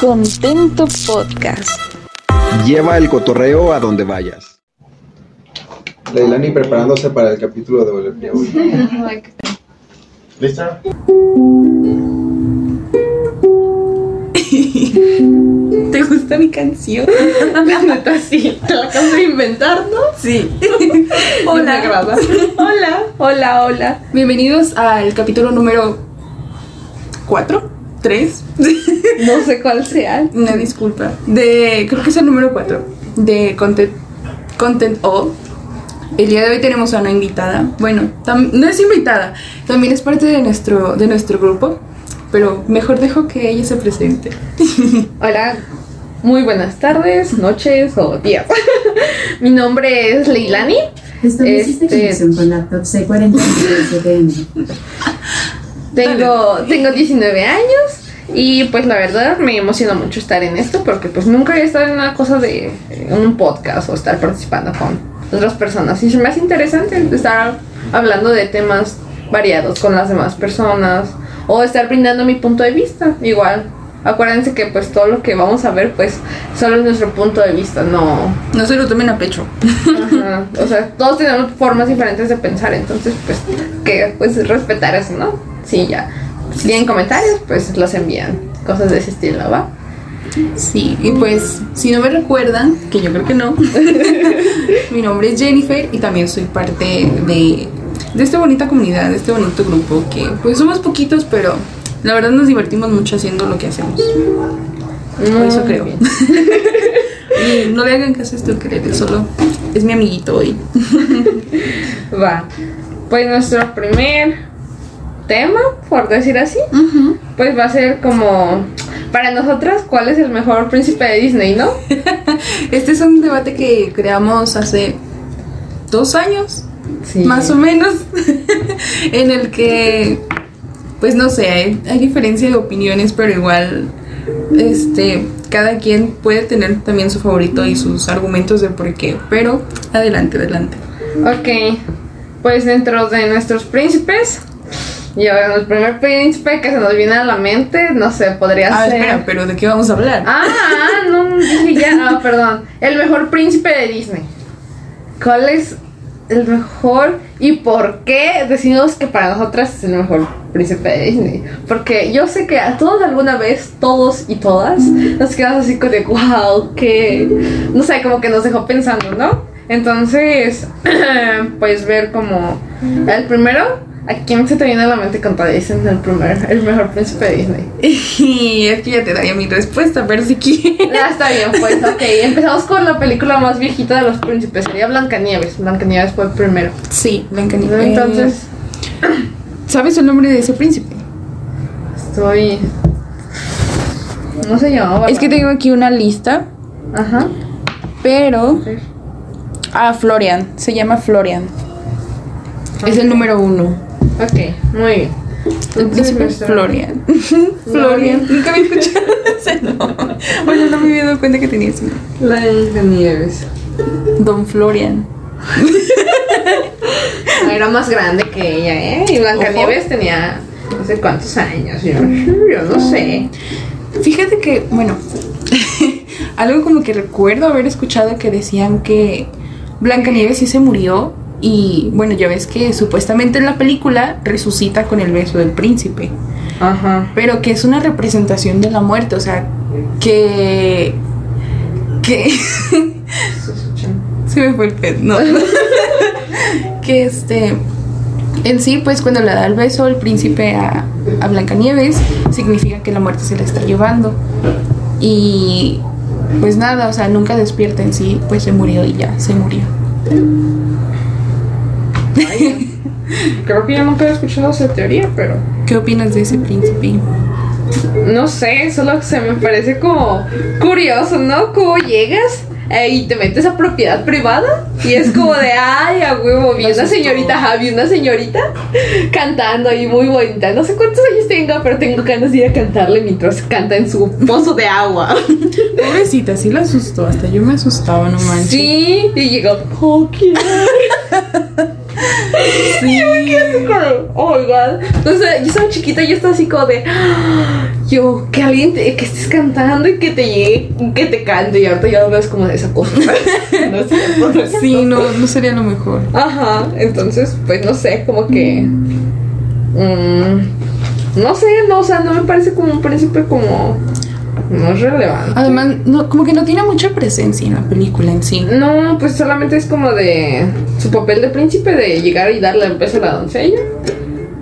Contento Podcast. Lleva el cotorreo a donde vayas. Leilani preparándose para el capítulo de hoy. ¿Lista? ¿Te gusta mi canción? La neta sí, te la acabas de inventar, ¿no? Sí. Hola. Me agrada. Hola. Hola, hola. Bienvenidos al capítulo número 4, 3. No sé cuál sea. Una disculpa. De, creo que es el número 4. De Content, Content O. El día de hoy tenemos a una invitada. Bueno, no es invitada. También es parte de nuestro, de nuestro grupo. Pero mejor dejo que ella se presente. Hola, muy buenas tardes, noches o días. Mi nombre es Leilani. Esto este... que 49 tengo, tengo 19 años. Y pues la verdad me emociona mucho estar en esto porque pues nunca he estado en una cosa de eh, un podcast o estar participando con otras personas. Y se es más interesante estar hablando de temas variados con las demás personas o estar brindando mi punto de vista. Igual, acuérdense que pues todo lo que vamos a ver pues solo es nuestro punto de vista, no... No se lo tomen a pecho. O sea, todos tenemos formas diferentes de pensar, entonces pues que pues respetar eso, ¿no? Sí, ya. Si tienen comentarios, pues los envían. Cosas de ese estilo, ¿va? Sí, y pues si no me recuerdan, que yo creo que no, mi nombre es Jennifer y también soy parte de, de esta bonita comunidad, de este bonito grupo que pues somos poquitos, pero la verdad nos divertimos mucho haciendo lo que hacemos. Por eso creo. bien. Y no le hagan caso a este ukelele, solo es mi amiguito hoy. Va. Pues nuestro primer tema, por decir así, pues va a ser como para nosotras cuál es el mejor príncipe de Disney, ¿no? Este es un debate que creamos hace dos años, Sí. más o menos, en el que, pues no sé, hay, hay diferencia de opiniones, pero igual, este, cada quien puede tener también su favorito y sus argumentos de por qué, pero adelante, adelante. Ok, pues dentro de nuestros príncipes, yo el primer príncipe que se nos viene a la mente, no sé, podría Ah, ser. espera, pero ¿de qué vamos a hablar? Ah, ah, no, dije ya, ah, perdón. El mejor príncipe de Disney. ¿Cuál es el mejor y por qué decimos que para nosotras es el mejor príncipe de Disney? Porque yo sé que a todos alguna vez, todos y todas, nos quedamos así con de wow, que no sé, como que nos dejó pensando, ¿no? Entonces, pues ver como el primero. ¿A quién se te viene a la mente cuando dicen el primer, el mejor príncipe de Disney? Y es que ya te daría mi respuesta, pero si quieres. Ya está bien, pues, ok. Empezamos con la película más viejita de los príncipes. Sería Blancanieves. Blancanieves fue el primero. Sí, Blancanieves. Entonces, ¿Sabes el nombre de ese príncipe? estoy. No se llamaba. Es que tengo aquí una lista, Ajá. pero. Ah, Florian. Se llama Florian. Es el número uno. Ok, muy bien. Nuestro- Florian. Florian. Nunca había escuchado ese nombre. Bueno, no me había dado cuenta que tenía ese nombre. Blancanieves. Don Florian. Era más grande que ella, ¿eh? Y Blancanieves tenía no sé cuántos años. Yo, yo no sé. Fíjate que, bueno, algo como que recuerdo haber escuchado que decían que Blancanieves sí se murió y bueno, ya ves que supuestamente en la película resucita con el beso del príncipe, Ajá. pero que es una representación de la muerte, o sea, que que se me fue el pez, no. que este en sí, pues cuando le da el beso el príncipe a, a Blancanieves, significa que la muerte se la está llevando. Y pues nada, o sea, nunca despierta en sí, pues se murió y ya, se murió. Creo que yo nunca he escuchado esa teoría, pero. ¿Qué opinas de ese príncipe? No sé, solo se me parece como curioso, ¿no? Cómo llegas eh, y te metes a propiedad privada y es como de, ay, a huevo, vi una señorita, ajá, vi una señorita cantando ahí muy bonita. No sé cuántos años tenga, pero tengo ganas de ir a cantarle mientras canta en su pozo de agua. Pobrecita, sí la asustó, hasta yo me asustaba, no manches. Sí, y llegó, oh, Sí. Oh my god. Entonces, yo estaba chiquita y yo estaba así como de. "Ah, Yo, que alguien te- que estés cantando y que te llegue, que te cante. Y ahorita ya lo ves como de esa cosa. no es Sí, no, no sería lo mejor. Ajá, entonces, pues no sé, como que. mm, no sé, no, o sea, no me parece como un príncipe como. No es relevante. Además, no, como que no tiene mucha presencia en la película en sí. No, pues solamente es como de su papel de príncipe de llegar y darle el beso a la doncella.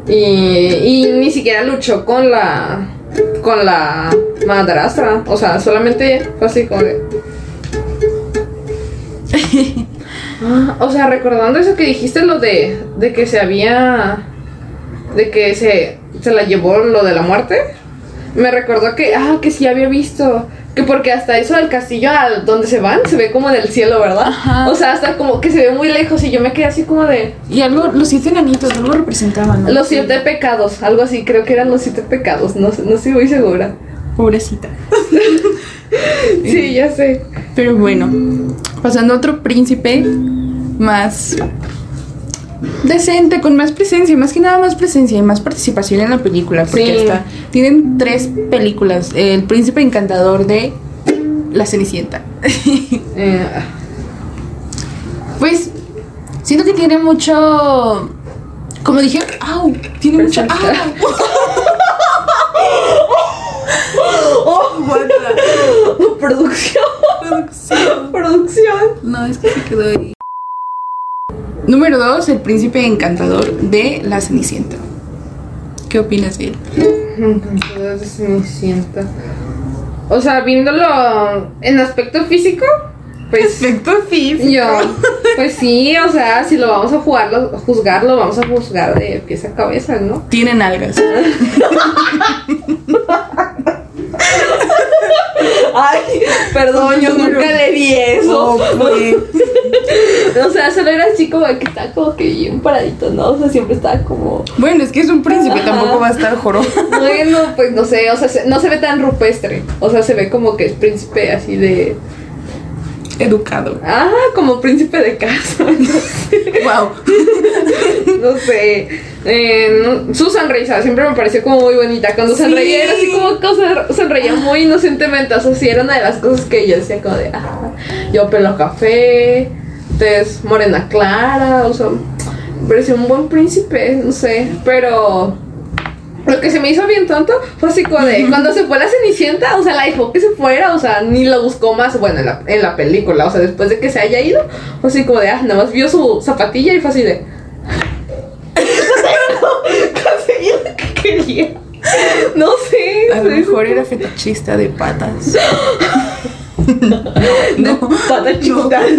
Y, y ni siquiera luchó con la con la madrastra. O sea, solamente fue así como de. Ah, o sea, recordando eso que dijiste, lo de, de que se había. de que se, se la llevó lo de la muerte. Me recordó que, ah, que sí había visto. Que porque hasta eso del castillo al donde se van se ve como del cielo, ¿verdad? Ajá. O sea, hasta como que se ve muy lejos y yo me quedé así como de Y algo, los siete enanitos, algo representaban, ¿no? los siete pecados, algo así, creo que eran los siete pecados, no, no estoy muy segura. Pobrecita. Sí, ya sé. Pero bueno, pasando a otro príncipe más decente, con más presencia, más que nada más presencia y más participación en la película, porque Sí. hasta tienen tres películas, El príncipe encantador de La Cenicienta. Eh, Pues siento que tiene mucho como dije, au, tiene mucho Presencia. au. producción, Producción. producción. No, es que se quedó ahí. Número 2, El príncipe encantador de La Cenicienta. ¿Qué opinas de él? Entonces me siento. O sea, viéndolo en aspecto físico, pues Efecto físico. yo, pues sí, o sea, si lo vamos a jugarlo, juzgarlo, vamos a juzgar de pies a cabeza, ¿no? Tiene nalgas. Ay, perdón, yo nunca le di eso. pues. O sea, solo era así como que está como que bien paradito, ¿no? O sea, siempre estaba como. Bueno, es que es un príncipe, Ajá. tampoco va a estar joro. Bueno, pues no sé, o sea, se- no se ve tan rupestre. O sea, se ve como que es príncipe así de. Educado. Ah, como príncipe de casa. Wow. No sé. Eh, no- su sonrisa siempre me pareció como muy bonita. Cuando Sí. sonreía era así como que se- sonreía muy inocentemente. O sea, sí era una de las cosas que yo decía como de, ah, yo pelo café, tez morena clara, o sea, me pareció un buen príncipe, no sé. Pero lo que se me hizo bien tonto fue así como de, cuando se fue la Cenicienta, o sea, la dejó que se fuera, o sea, ni la buscó más, bueno, en la, en la película, o sea, después de que se haya ido, fue así como de, ah, nada más vio su zapatilla y fue así de... quería. No sé. A lo mejor era fetichista de patas. de pata chiquita.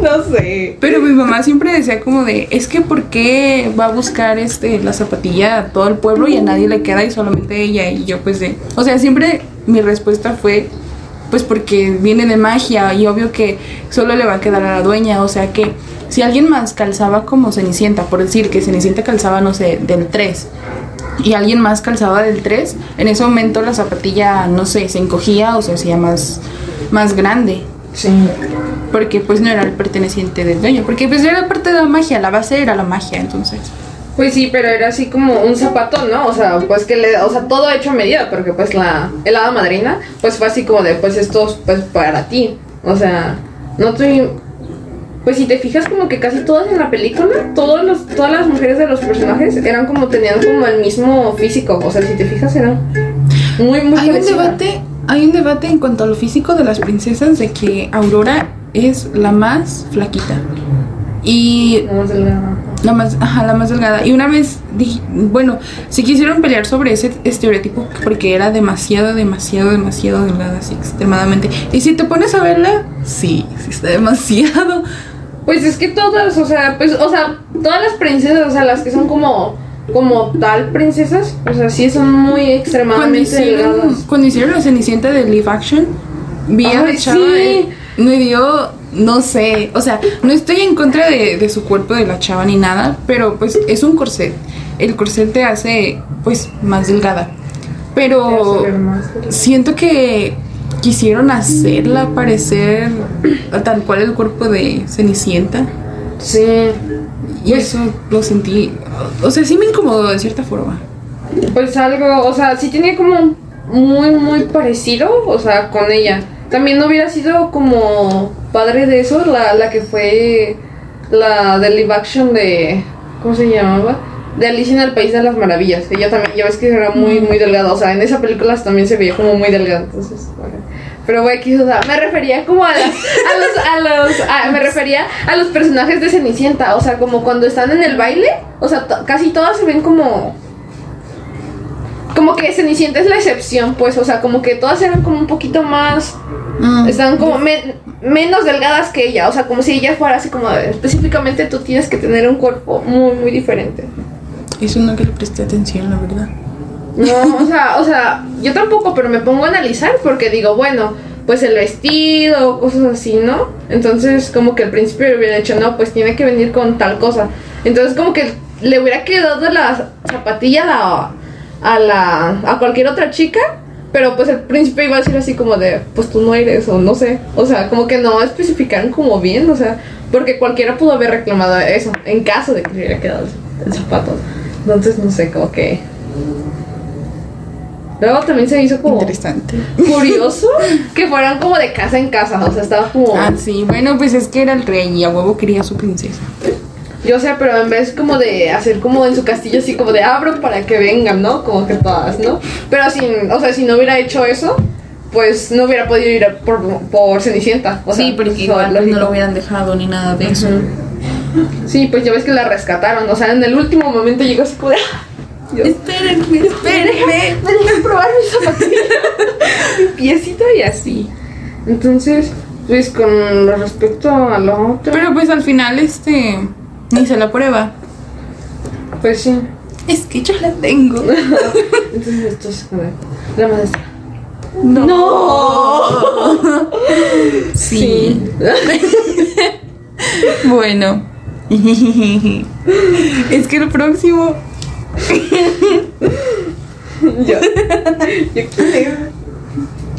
No sé. Pero mi mamá siempre decía como de, es que ¿por qué va a buscar este la zapatilla a todo el pueblo y a nadie le queda y solamente ella? Y yo pues de, o sea, siempre mi respuesta fue, pues porque viene de magia y obvio que solo le va a quedar a la dueña, o sea que si alguien más calzaba como Cenicienta, por decir que Cenicienta calzaba, no sé, del 3 y alguien más calzaba del 3, en ese momento la zapatilla, no sé, se encogía o se hacía más, más grande. Sí. Porque pues no era el perteneciente del dueño. Porque pues era parte de la magia, la base era la magia, entonces. Pues sí, pero era así como un zapatón, ¿no? O sea, pues que le, o sea, todo hecho a medida, porque pues la el hada madrina, pues fue así como de, pues esto es pues para ti. O sea, no estoy pues si te fijas como que casi todas en la película, todos los, todas las mujeres de los personajes eran como tenían como el mismo físico, o sea, si te fijas eran muy muy Hay un debate, hay un debate en cuanto a lo físico de las princesas de que Aurora es la más flaquita. Y Nada más delgada. la más, ajá, la más delgada. Y una vez dije, bueno, si quisieron pelear sobre ese estereotipo porque era demasiado, demasiado, demasiado delgada, así extremadamente. Y si te pones a verla, sí, sí está demasiado. Pues es que todas, o sea, pues, o sea, todas las princesas, o sea, las que son como, como tal princesas, o sea, sí son muy Cuando extremadamente hicieron, delgadas. cuando hicieron la Cenicienta de live action, vi a la chava, sí. eh, me dio, no sé, o sea, no estoy en contra de, de su cuerpo de la chava ni nada, pero pues es un corset. El corset te hace, pues, más delgada. Pero siento que quisieron hacerla parecer tal cual el cuerpo de Cenicienta. Sí. Y eso lo sentí. O sea, sí me incomodó de cierta forma. Pues algo, o sea, sí tenía como muy, muy parecido, o sea, con ella. También no hubiera sido como padre de eso, la, la que fue la de live action de. ¿Cómo se llamaba? De Alicia en el País de las Maravillas. Ella también, ya ves que era muy, muy delgada. O sea, en esa película también se veía como muy delgada. Entonces, bueno. Pero güey, aquí, o sea, me refería como a, las, a los, a los, a- me refería a los personajes de Cenicienta, o sea, como cuando están en el baile, o sea, casi todas se ven como, como que Cenicienta es la excepción, pues, o sea, como que todas eran como un poquito más, están como men- menos delgadas que ella, o sea, como si ella fuera así como, específicamente tú tienes que tener un cuerpo muy, muy diferente. Eso no que le presté atención, la verdad. No, o sea, o sea, yo tampoco, pero me pongo a analizar porque digo, bueno, pues el vestido, cosas así, ¿no? Entonces, como que al principio le hubiera dicho, no, pues tiene que venir con tal cosa. Entonces, como que le hubiera quedado la zapatilla a la, a la, a cualquier otra chica, pero pues el príncipe iba a decir así como de, pues tú no eres, o no sé. O sea, como que no especificaron como bien, o sea, porque cualquiera pudo haber reclamado eso, en caso de que le hubiera quedado el zapato. Entonces, no sé, como que... Luego también se hizo como Interesante. curioso que fueran como de casa en casa, o sea, estaba como... Ah, sí, bueno, pues es que era el rey y a huevo quería a su princesa. Yo sé, pero en vez como de hacer como en su castillo así como de abro para que vengan, ¿no? Como que todas, ¿no? Pero sin, o sea, si no hubiera hecho eso, pues no hubiera podido ir a por, por Cenicienta. O sea, sí, porque igual pues, no lo hubieran dejado ni nada de eso. Sí, pues ya ves que la rescataron, o sea, en el último momento llegó así como. "Ah, Espérenme, espérenme. déjenme probar mi zapatilla, mi piecito y así. Entonces, pues con respecto a lo otro, Pero pues al final, este. Ni se la prueba. pues sí. Es que yo la tengo. Entonces esto es a ver, la maestra. No. Sí. bueno. es que el próximo. Yo. Yo quiero.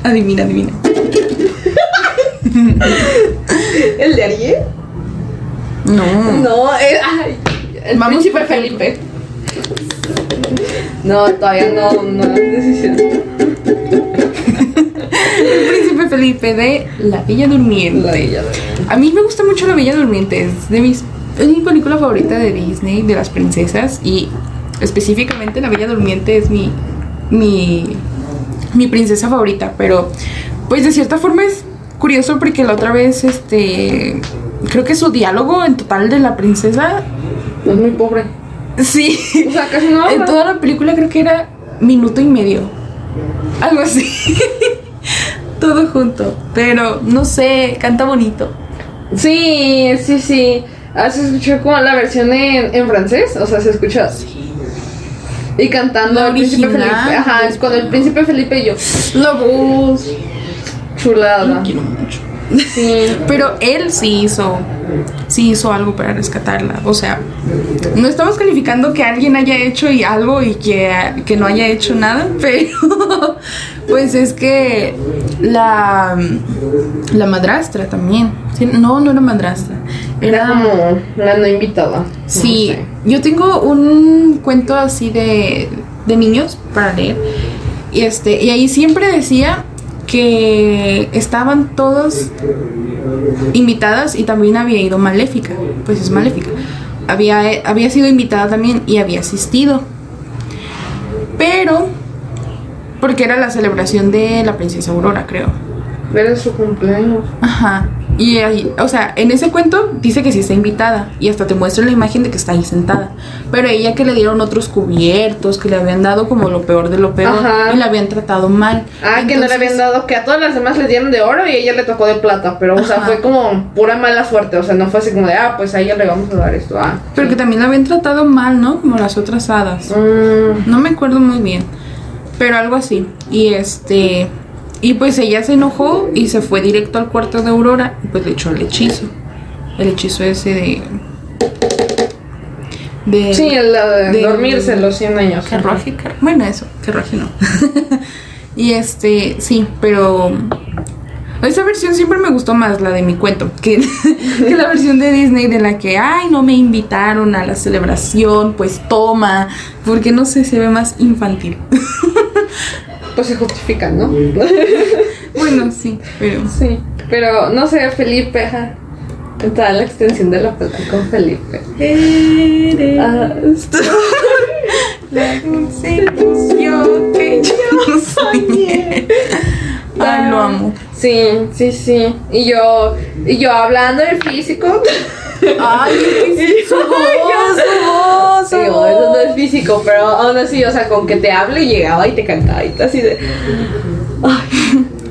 Adivina, adivina. ¿El de Ariel? No. No, el, ay, el Vamos príncipe por Felipe. No, todavía no, no decisión. El príncipe Felipe de La Bella Durmiente. La de ella. A mí me gusta mucho La Bella Durmiente. Es de mis. Es mi película favorita de Disney, de las princesas. Y específicamente La Bella Durmiente es mi. mi. mi princesa favorita. Pero. Pues de cierta forma es curioso porque la otra vez, este. Creo que su diálogo en total de la princesa. Es muy pobre. Sí. O sea, casi no En toda la película creo que era minuto y medio. Algo así. Todo junto. Pero no sé, canta bonito. Sí, sí, sí. Ah, se escuchó como la versión en, en francés. O sea, se escucha así. Y cantando el príncipe Felipe. Ajá, pues, con el príncipe Felipe y yo. Voz. Chulada. Lo quiero mucho. Sí. Pero él sí hizo, sí hizo algo para rescatarla. O sea, no estamos calificando que alguien haya hecho y algo y que, que no haya hecho nada, pero pues es que la, la madrastra también. Sí, No, no era madrastra. Era Era como la no invitada. No Sí, sé. yo tengo un cuento así de, de niños para leer. Y este, y ahí siempre decía que estaban todos invitadas y también había ido Maléfica. Pues es Maléfica. Había, había sido invitada también y había asistido. Pero, porque era la celebración de la princesa Aurora, creo. Era su cumpleaños. Ajá. Y ahí, o sea, en ese cuento dice que sí está invitada y hasta te muestra la imagen de que está ahí sentada. Pero ella que le dieron otros cubiertos, que le habían dado como lo peor de lo peor Ajá. y la habían tratado mal. Ah, que no le habían dado, que a todas las demás le dieron de oro y a ella le tocó de plata, pero o sea, Ajá. fue como pura mala suerte, o sea, no fue así como de, ah, pues a ella le vamos a dar esto, ah. Pero que también la habían tratado mal, ¿no? Como las otras hadas. Mm, No me acuerdo muy bien. Pero algo así. Y este. Y pues ella se enojó y se fue directo al cuarto de Aurora y pues le echó el hechizo. El hechizo ese de. de sí, el de de- dormirse los 100 años. Carruaje, car- bueno, eso, carruaje no. y este, sí, pero. Esa versión siempre me gustó más, la de mi cuento, que, que la versión de Disney de la que, ay, no me invitaron a la celebración, pues toma, porque no sé, se ve más infantil. Pues se justifica, ¿no? bueno, sí, pero... Sí, pero no sé, Felipe, ajá. Toda la extensión de la palabra con Felipe. Ah, La ilusión que yo soñé. Ay, lo amo. Sí, sí, sí. Y yo, y yo hablando de físico. Ay, su voz, su voz, su Digo, eso no es físico, pero aún así, o sea, con que te hable llegaba y te cantaba y todo así de.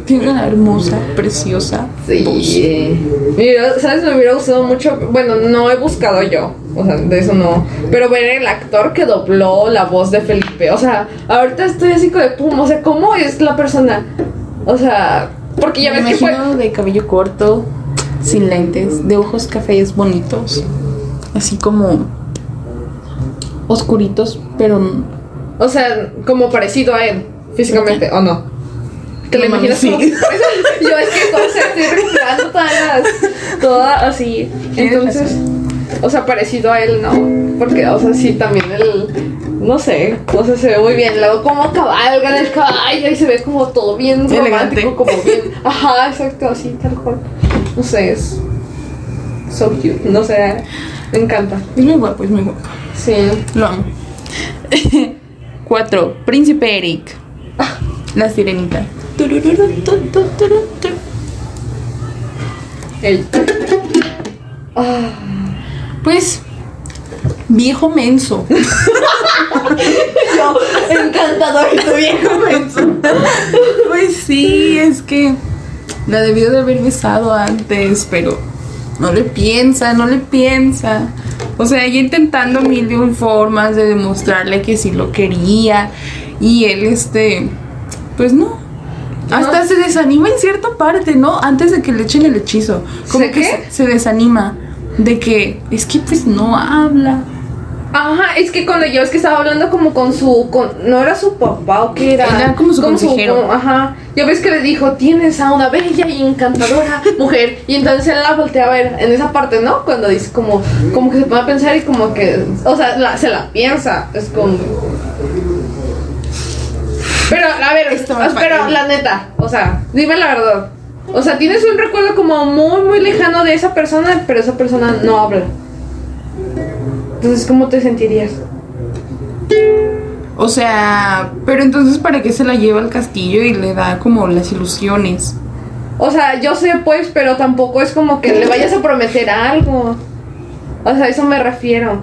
Tiene una hermosa, preciosa voz. Sí. Mira, ¿sabes? Me hubiera gustado mucho. Bueno, no he buscado yo. O sea, de eso no. Pero ver el actor que dobló la voz de Felipe. O sea, ahorita estoy así como de pum. O sea, ¿cómo es la persona? O sea, porque ya Me ves que fue. de cabello corto, sin lentes, de ojos cafés bonitos, así como oscuritos, pero O sea, como parecido a él, físicamente, ¿o no? ¿Te lo imaginas como sí. Yo es que o sea, estoy recreando todas las. Toda así. Entonces. O sea, parecido a él, no. Porque, o sea, sí, también él. No sé. O sea, se ve muy bien. Luego, como cabalga en el caballo y se ve como todo bien Elegante. romántico, como bien. Ajá, exacto, así, tal cual. No sé, es. So cute. No sé. Me encanta. es muy guapo, es muy guapo. Sí. Lo amo. Cuatro, Príncipe Eric. La sirenita. Él. Pues, viejo menso. Encantador tu viejo menso. Pues sí, es que la debió de haber besado antes, pero no le piensa, no le piensa. O sea, ella intentando mil de un formas de demostrarle que sí lo quería. Y él, este, pues no. Hasta se desanima en cierta parte, ¿no? Antes de que le echen el hechizo. Como ¿Se que qué? se desanima. De que es que pues no habla. Ajá, es que cuando yo es que estaba hablando como con su, con, no era su papá o qué era. Era como su consejero. con- ajá, ya ves que le dijo, tienes a una bella y encantadora mujer. Y entonces él la voltea a ver en esa parte, ¿no? Cuando dice como, como que se pone a pensar y como que, o sea, la- se la piensa. Es como... Pero, a ver, pero la neta, o sea, dime la verdad. O sea, tienes un recuerdo como muy, muy lejano de esa persona, pero esa persona no habla. Entonces, ¿cómo te sentirías? O sea, pero entonces ¿para qué se la lleva al castillo y le da como las ilusiones? O sea, yo sé pues, pero tampoco es como que le vayas a prometer algo. O sea, a eso me refiero.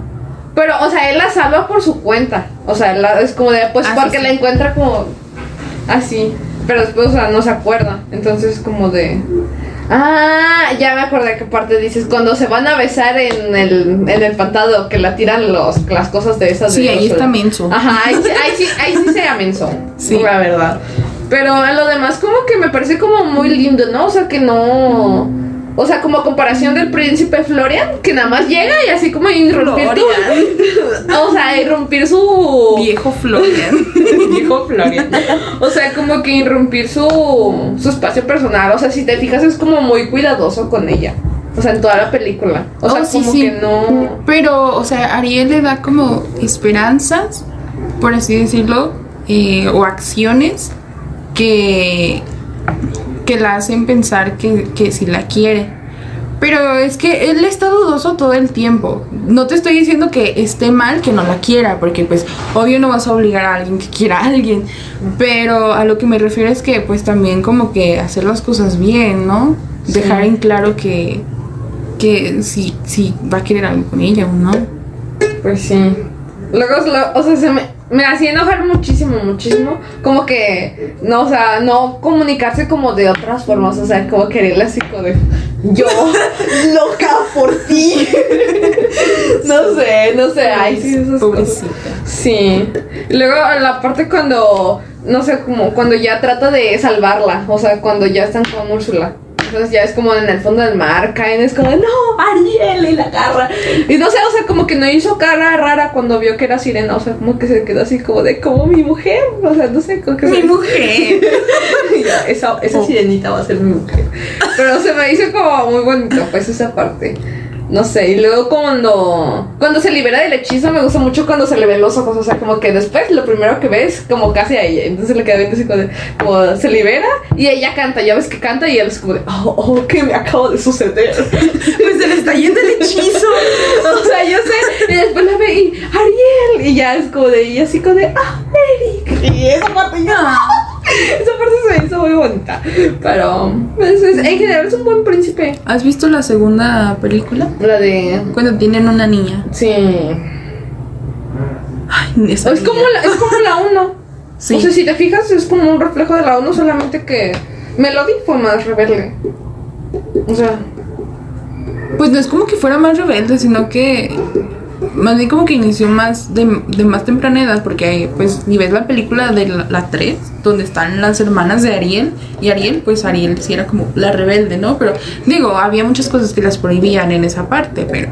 Pero, o sea, él la salva por su cuenta. O sea, la- es como de, pues, Ah, porque sí. la encuentra como así. Pero después, o sea, no se acuerda. Entonces, como de... Ah, ya me acordé que parte dices, cuando se van a besar en el, en el pantano, que la tiran los, las cosas de esas. Sí, de ahí los- está menso. Ajá, ahí, sí- ahí sí, ahí sí se amenazó. Sí. La verdad. Pero en lo demás, como que me parece como muy lindo, ¿no? O sea, que no. O sea, como a comparación del príncipe Florian, que nada más llega y así como irrumpir tu- O sea, irrumpir su. Viejo Florian. Viejo Florian. O sea, como que irrumpir su, su espacio personal. O sea, si te fijas, es como muy cuidadoso con ella. O sea, en toda la película. O sea, Oh, sí, como sí. que no. Pero, o sea, Ariel le da como esperanzas, por así decirlo, eh, o acciones que, que la hacen pensar que, que sí la quiere. Pero es que él está dudoso todo el tiempo. No te estoy diciendo que esté mal que no la quiera, porque pues obvio no vas a obligar a alguien que quiera a alguien. Pero a lo que me refiero es que pues también como que hacer las cosas bien, ¿no? Dejar en claro que, que si, si va a querer algo con ella o no. Pues sí. Luego, o sea, se me, me hacía enojar muchísimo, muchísimo. Como que, no, o sea, no comunicarse como de otras formas. O sea, como quererle así como de. Yo, loca por ti. no sé, no sé. Ay, sí, esas cosas. Sí. Luego la parte cuando, no sé, como cuando ya trata de salvarla, o sea, cuando ya están con Úrsula. Entonces ya es como en el fondo del mar, caen, es como, no, Ariel, y la agarra. Y no sé, o sea, como que no hizo cara rara cuando vio que era sirena, o sea, como que se quedó así como de, como mi mujer, o sea, no sé, como que Mi se- mujer. esa, esa Oh. sirenita va a ser mi mujer. Pero se me hizo como muy bonito, pues esa parte. No sé, y luego cuando cuando se libera del hechizo me gusta mucho cuando se le ven los ojos, o sea, como que después lo primero que ves como casi a ella, entonces le queda viendo así como, de- como se libera y ella canta, ya ves que canta y él es como de, oh, oh, ¿qué me acaba de suceder? Pues se le está yendo el hechizo. o sea, yo sé, y después la ve y Ariel, y ya es como de, y así como de, ah, Eric, y esa parte ya, esa parte se me hizo muy bonita, pero pues, es- en general es un buen príncipe. ¿Has visto la segunda película? La de... Cuando tienen una niña. Sí. Ay, esa Es como la, es como la 1. Sí. O sea, si te fijas, es como un reflejo de la 1, solamente que Melody fue más rebelde. O sea, Pues no es como que fuera más rebelde, sino que más bien como que inició más de, de más temprana edad, porque pues ni ves la película de la, la 3, donde están las hermanas de Ariel, y Ariel, pues Ariel sí era como la rebelde, ¿no? Pero digo, había muchas cosas que las prohibían en esa parte, pero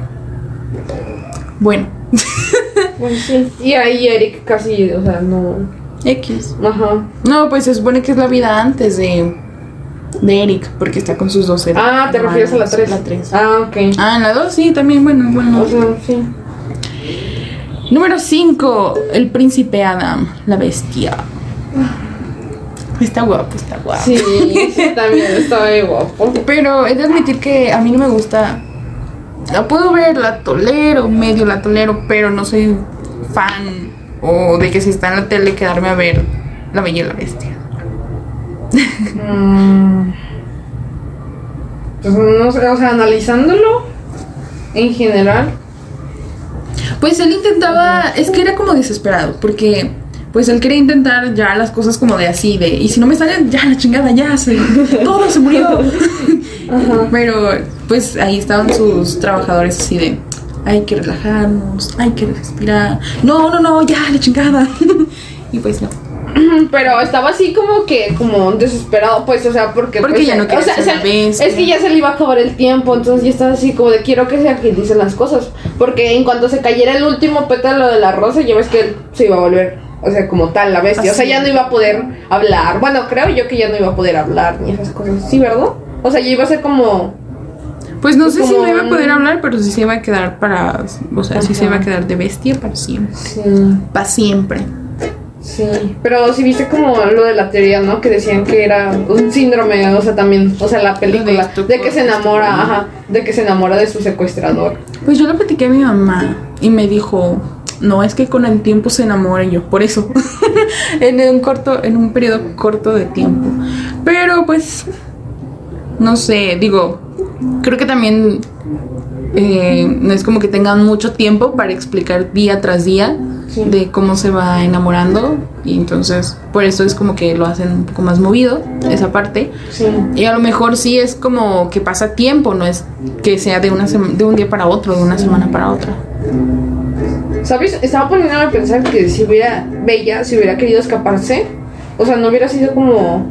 bueno, pues sí. Y ahí Eric casi, o sea, no. X. Ajá. No, pues se supone que es la vida antes de, de Eric, porque está con sus dos Ah, ¿te refieres a la 3? La 3. Ah, ok. Ah, en la 2 sí, también, bueno, bueno. O sea, sí. Número 5, el príncipe Adam, la bestia. Está guapo, está guapo. Sí, sí, también está muy guapo. Pero he de admitir que a mí no me gusta. La puedo ver, la tolero, medio la tolero, pero no soy fan o de que si está en la tele quedarme a ver La Bella y la Bestia. Mm. Pues no sé, o sea, analizándolo en general. Pues él intentaba, es que era como desesperado, porque pues él quería intentar ya las cosas como de así, de, y si no me salen, ya la chingada, ya se, todo se murió. Pero pues ahí estaban sus trabajadores así de, hay que relajarnos, hay que respirar, no, no, no, ya la chingada. y pues no. Pero estaba así como que, como desesperado, pues, o sea, porque. Porque pues, ya no o quería sea, ser se- la bestia. Es que ya se le iba a acabar el tiempo, entonces ya estaba así como de quiero que sea quien dice las cosas. Porque en cuanto se cayera el último pétalo de la rosa, ya ves que él se iba a volver, o sea, como tal, la bestia. O sea, ya no iba a poder hablar. Bueno, creo yo que ya no iba a poder hablar ni esas cosas. Sí, ¿verdad? O sea, ya iba a ser como. Pues no sé si no iba a poder hablar, pero sí se iba a quedar para, o sea, sí se iba a quedar de bestia para siempre. Sí. Para siempre. Sí, pero sí viste como lo de la teoría, ¿no? Que decían que era un síndrome, o sea, también, o sea, la película, de que se enamora, ajá, de que se enamora de su secuestrador. Pues yo le platiqué a mi mamá y me dijo, no, es que con el tiempo se enamora y yo, por eso, en un corto, en un periodo corto de tiempo. Pero pues, no sé, digo, creo que también eh, no es como que tengan mucho tiempo para explicar día tras día Sí. de cómo se va enamorando y entonces por eso es como que lo hacen un poco más movido esa parte Sí. y a lo mejor sí es como que pasa tiempo, no es que sea de, una de un día para otro, de una semana para otra. ¿Sabes? Estaba poniéndome a pensar que si hubiera, Bella, si hubiera querido escaparse, o sea, no hubiera sido como...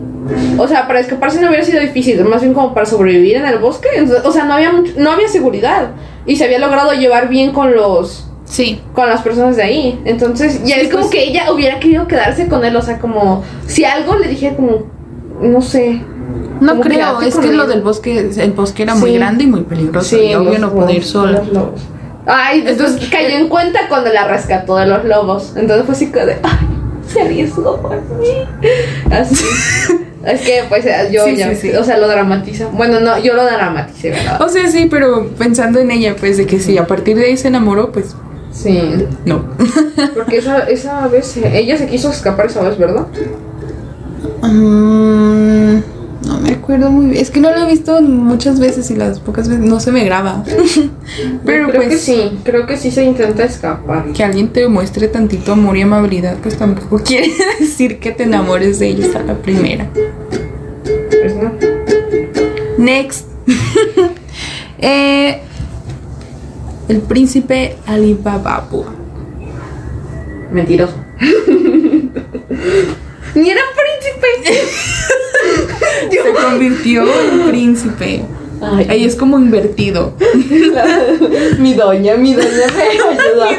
O sea, para escaparse no hubiera sido difícil, más bien como para sobrevivir en el bosque. Entonces, o sea, no había, no había seguridad. Y se había logrado llevar bien con los... Sí, con las personas de ahí. Entonces, ya Sí, es como pues- que ella hubiera querido quedarse con él. O sea, como si algo le dije como, no sé. no creo, es que él. lo del bosque, el bosque era muy Sí. grande y muy peligroso y obvio los no poder ir sola. Ay, entonces Entonces, cayó en cuenta cuando la rescató de los lobos. Entonces fue así como de, ay, se arriesgó por mí. Así. es que, pues, yo Sí, ya, sí, sí. o sea, lo dramatiza. Bueno, no, yo lo dramaticé, ¿verdad? O sea, sí, pero pensando en ella, pues de que si a partir de ahí se enamoró, pues Sí. no. Porque esa, esa vez, ella se quiso escapar esa vez, ¿verdad? Mm, no me acuerdo muy bien. Es que no lo he visto muchas veces y las pocas veces no se me graba. Pero creo pues que sí, creo que sí se intenta escapar. que alguien te muestre tantito amor y amabilidad, pues tampoco quiere decir que te enamores de ellos a la primera. Pues no. Next. Eh, el príncipe Alibababu. Mentiroso. Ni era príncipe. Se convirtió en príncipe. Ay, Ahí es como invertido. mi doña, mi doña me ayuda a.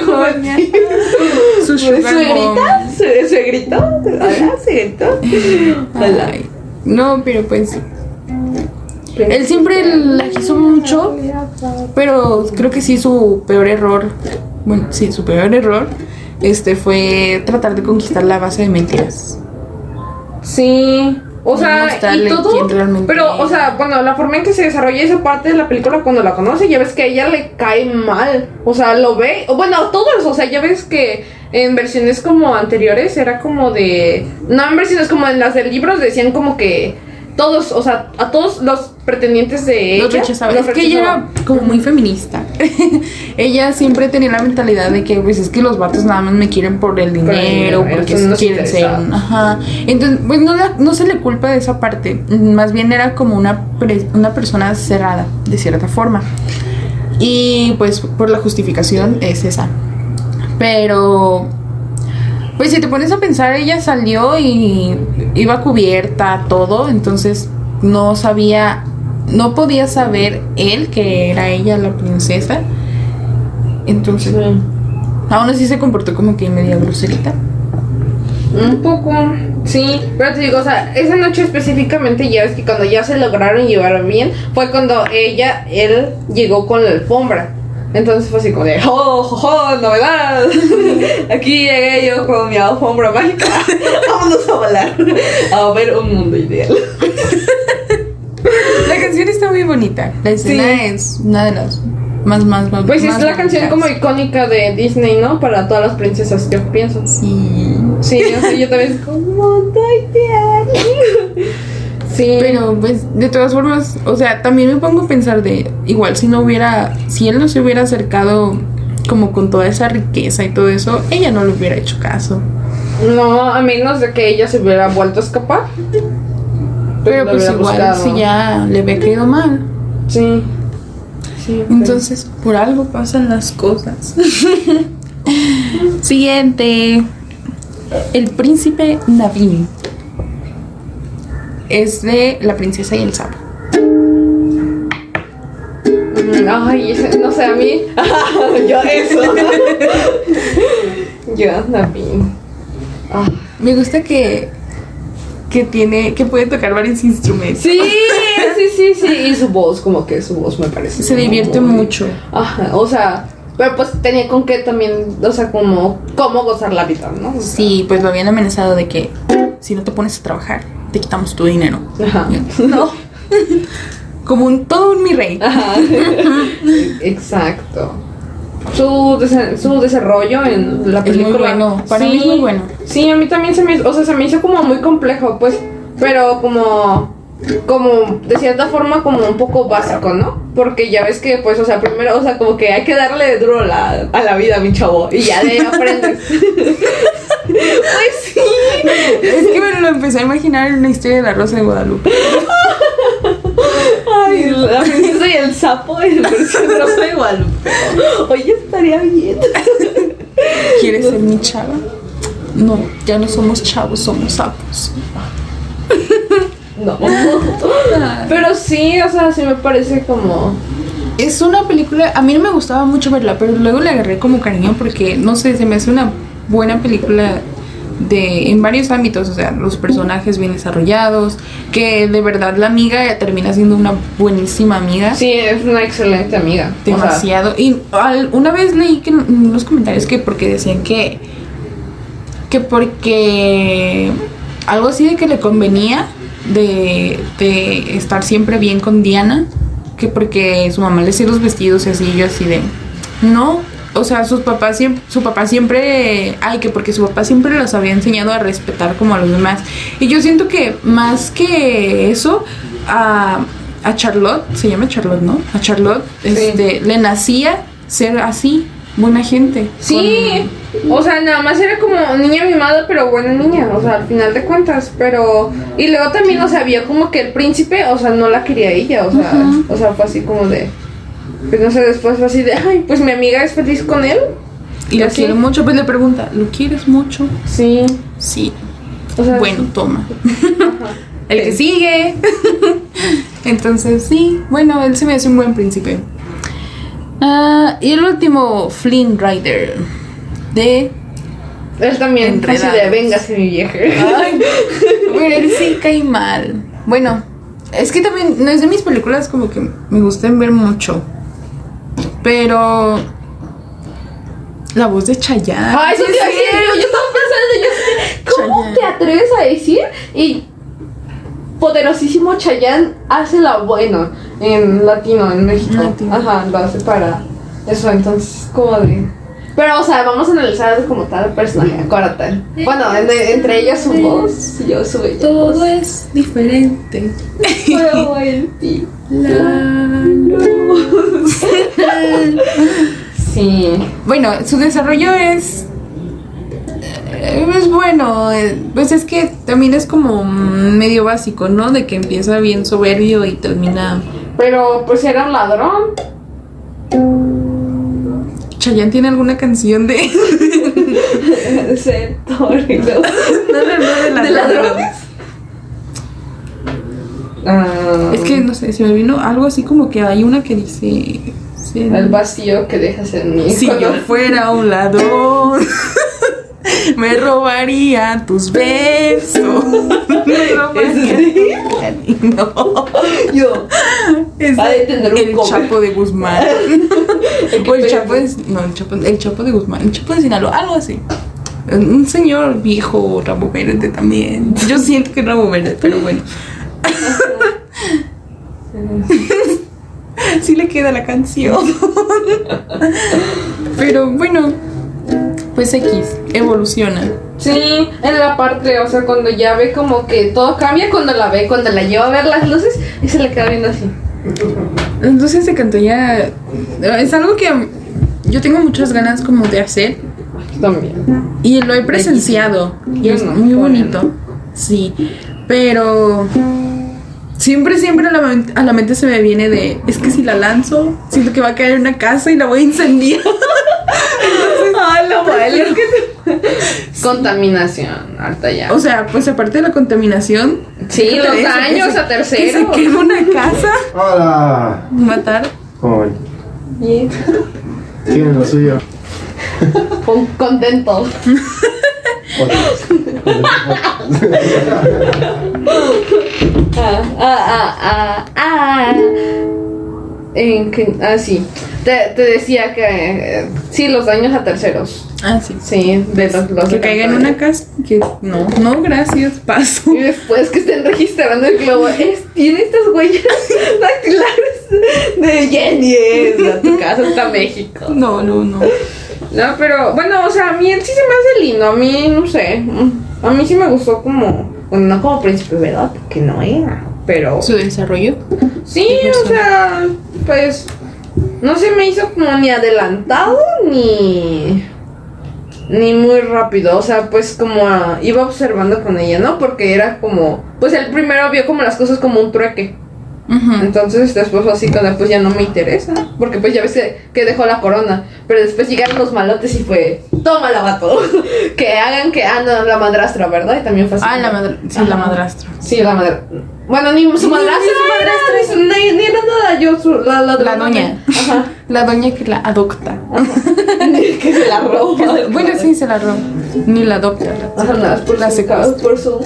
Su. ¿Suegrita? ¿Su- ¿Suegrito? Hola, suegrito. Hola. No, pero pues. Él siempre la quiso mucho, pero creo que sí su peor error. Bueno, sí, su peor error. Este fue tratar de conquistar la base de mentiras. Sí. O sea, y todo. Pero, o sea, bueno, la forma en que se desarrolla esa parte de la película cuando la conoce, ya ves que a ella le cae mal. O sea, lo ve. o Bueno, todos. O sea, ya ves que en versiones como anteriores era como de. No en versiones como en las de libros decían como que todos, o sea, a todos los pretendientes de Los ella. rechazaba. los es que ella era como muy feminista. ella siempre tenía la mentalidad de que, pues, es que los vatos nada más me quieren por el el dinero, porque quieren ser. Ajá. Entonces, pues, no, la- no se le culpa de esa parte. Más bien era como una, pre- una persona cerrada, de cierta forma. Y, pues, por la justificación es esa. Pero. Pues si te pones a pensar, ella salió y iba cubierta, todo, entonces no sabía, no podía saber él que era ella la princesa. Entonces, aún así se comportó como que media groserita. Un poco, sí, pero te digo, o sea, esa noche específicamente ya ves que cuando ya se lograron llevar bien, fue cuando ella, él llegó con la alfombra. Entonces fue así como de, ¡oh, jo, jo, novedad! Aquí llegué yo con mi alfombra mágica. Vámonos a volar. A ver un mundo ideal. La canción está muy bonita. La escena Sí. es una de las más, más, más. Pues es más la canción como icónica de Disney, ¿no? Para todas las princesas, yo pienso. Sí. Sí, o sea, yo también es como. Sí. Pero pues de todas formas, o sea, también me pongo a pensar de igual si no hubiera, si él no se hubiera acercado como con toda esa riqueza y todo eso, ella no le hubiera hecho caso. No, a menos de que ella se hubiera vuelto a escapar. Pero Lo pues igual buscado. si ya le había caído mal. Sí. Sí. Entonces, por algo pasan las cosas. Siguiente. El príncipe Naveen. Es de la princesa y el sapo. Mm, Ay, no sé, a mí. Yo eso. Yo, Naveen. Ah. Me gusta que que tiene que puede tocar varios instrumentos. Sí, sí, sí, sí. Y su voz, como que su voz me parece. Se divierte muy- mucho. Ajá, o sea, pero pues tenía con qué también, o sea, como cómo gozar la vida, ¿no? O sea, Sí, pues lo habían amenazado de que si no te pones a trabajar, te quitamos tu dinero. Ajá. No. Como un todo un mi rey. Ajá. Exacto. Su, su desarrollo en la Es muy película. bueno, para mí es muy bueno. Sí, a mí también se me, o sea, se me hizo como muy complejo, pues, pero como, como, de cierta forma, como un poco básico, ¿no? Porque ya ves que, pues, o sea, primero, o sea, como que hay que darle duro la- a la vida, mi chavo, y ya de aprendes. Pues sí. Es que me lo empecé a imaginar en una historia de la Rosa de Guadalupe. Ay, la princesa y el sapo en versión rosa de Guadalupe. Oye, estaría bien. ¿Quieres ser mi chava? No, ya no somos chavos, somos sapos. No. Pero sí, o sea, sí me parece como. Es una película, a mí no me gustaba mucho verla, pero luego le agarré como cariño porque, no sé, se me hace una buena película de en varios ámbitos, o sea, los personajes bien desarrollados, que de verdad la amiga termina siendo una buenísima amiga. Sí, es una excelente amiga. O sea, Demasiado. y al- una vez leí que en los comentarios que porque decían que que porque algo así de que le convenía de, de estar siempre bien con Diana, que porque su mamá le hacía los vestidos y así, yo así de no, o sea, sus papás siempre, su papá siempre, ay, que porque su papá siempre los había enseñado a respetar como a los demás. Y yo siento que más que eso, a, a Charlotte, se llama Charlotte, ¿no? A Charlotte, este, le nacía ser así, buena gente. Sí, o sea, nada más era como niña mimada, pero buena niña, o sea, al final de cuentas, pero... Y luego también, o sea, había como que el príncipe, o sea, no la quería ella, o sea, o sea, fue así como de... Pues no sé, después fue así de, ay, pues mi amiga es feliz con él. Y lo así. quiere mucho, pues le pregunta, ¿lo quieres mucho? Sí, Sí. o sea... Bueno, toma. El que sigue. Entonces, sí, bueno, él se me hace un buen príncipe. Ah, y el último, Flynn Rider, de Él también, así de véngase mi vieja. Ay, pero él sí cae mal. Bueno, es que también no es de mis películas como que me gustan ver mucho. Pero la voz de Chayanne. Ay, eso sí te iba a es decir, cierto. yo estaba pensando, yo ¿cómo Chayanne. te atreves a decir? Y poderosísimo Chayanne hace la bueno en latino, en México. Latino. Ajá, lo hace para eso, entonces como de... Pero, o sea, vamos a analizar como tal el personaje, acuérdate. Bueno, en- entre ellas su voz y yo su. Todo es diferente. Fuego en ti. La Bueno, su desarrollo es. eh, Es bueno, eh, pues es que también es como medio básico, ¿no? De que empieza bien soberbio y termina. Pero, pues era un ladrón. Chayanne tiene alguna canción de. Ser no, no, no, de, ¿De ladrones? Ah, Es que no sé, se me vino algo así como que hay una que dice. Sí, El vacío que dejas en mí. Si yo fuera un ladrón, me robaría tus besos. Me robaría. No. Yo. Es de tener un el cover. Chapo de Guzmán. o el Chapo de, no, el Chapo, el Chapo de Guzmán, el Chapo de Sinaloa, algo así. Un señor viejo, rabo verde también. Yo siento que es rabo verde, pero bueno. Sí le queda la canción. pero bueno, pues X, evoluciona. Sí, en la parte, o sea, cuando ya ve como que todo cambia, cuando la ve, cuando la lleva a ver las luces y se le queda viendo así. Entonces se cantó ya. Es algo que yo tengo muchas ganas como de hacer. También. Y lo he presenciado. Y es muy bonito. Sí. Pero. Siempre, siempre a la, mente, a la mente se me viene de. Es que si la lanzo, siento que va a caer en una casa y la voy a incendiar. Lo bueno Contaminación, harta ya. O sea, pues aparte de la contaminación. Sí, los daños se- a Que se queme una casa. Hola. Matar. ¿Cómo ven? Y Tienen lo suyo. con- contento. Ah, ah, ah, ah, ah. En que, ah, sí. Te, te decía que eh, sí, los daños a terceros. Ah, sí. Sí, de los, los Que caiga en una casa. Que no, no, gracias, paso. Y después que estén registrando el globo, es, tiene estas huellas dactilares de Jenny. es, Tu casa está México. No, no, no. No, pero bueno, o sea, a mí él sí se me hace lindo. A mí, no sé. A mí sí me gustó como. Bueno, no como príncipe, ¿verdad? Porque no era. Pero. Su desarrollo. Sí, o sea, pues. No se me hizo como ni adelantado ni. Ni muy rápido. O sea, pues como iba observando con ella, ¿no? Porque era como. Pues el primero vio como las cosas como un trueque. Entonces después fue así cuando pues ya no me interesa. Porque pues ya ves que, que dejó la corona. Pero después llegaron los malotes y fue. Toma la vato. que hagan que. Ah, no, la madrastra, ¿verdad? Y también fue así. Ah, la madra sí, la madrastra. Sí, la madre. Bueno, ni su madrastra. ni su madrastra. Ni, era nada. Yo, su- la, la, La doña. Ajá. La doña que la adopta. que se la roba. bueno, sí, se la roba. Ni la adopta. La, Ajá, nada, por la su por su.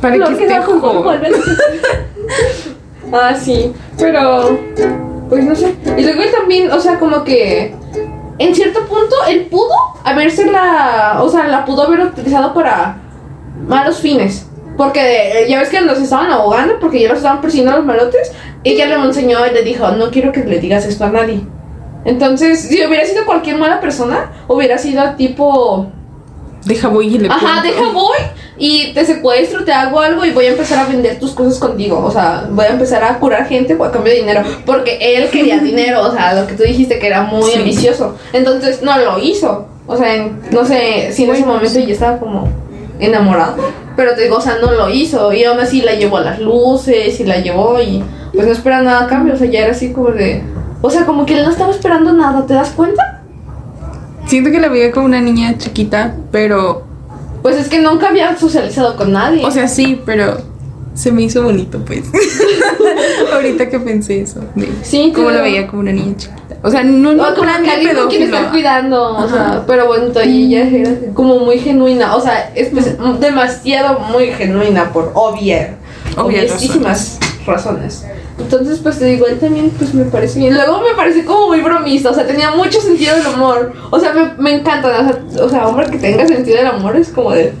Para Lo que que esté joven. Ah, sí. Pero. Pues no sé. Y luego él también, o sea, como que. En cierto punto, él pudo haberse la. O sea, la pudo haber utilizado para malos fines. Porque eh, ya ves que nos estaban ahogando porque ya los estaban persiguiendo los malotes. Ella le enseñó y le dijo: No quiero que le digas esto a nadie. Entonces, si hubiera sido cualquier mala persona, hubiera sido tipo. Deja voy y le Ajá, cuento. deja voy y te secuestro, te hago algo y voy a empezar a vender tus cosas contigo. O sea, voy a empezar a curar gente a cambio de dinero. Porque él quería dinero, o sea, lo que tú dijiste que era muy Sí. ambicioso. Entonces no lo hizo. O sea, en- no sé si en ese momento yo estaba como enamorado. Pero te digo, o sea, no lo hizo. Y aún así la llevó a las luces y la llevó y pues no espera nada a cambio. O sea, ya era así como de. O sea, como que él no estaba esperando nada, ¿te das cuenta? Siento que la veía como una niña chiquita, pero. Pues es que nunca había socializado con nadie. O sea, sí, pero. Se me hizo bonito, pues. Ahorita que pensé eso. de Sí, Cómo la veía como una niña chiquita. O sea, no, no O como lo quiere pedófilo. estar cuidando, o Ajá. sea, pero bonito y ella era como muy genuina, o sea, es pues, demasiado muy genuina por obvia, Obvias obviesísimas razones. Entonces, pues te digo, él también pues me parece bien. Luego me parece como muy bromista, o sea, tenía mucho sentido del humor. O sea, me, me encanta, o sea, o sea, hombre que tenga sentido del amor es como de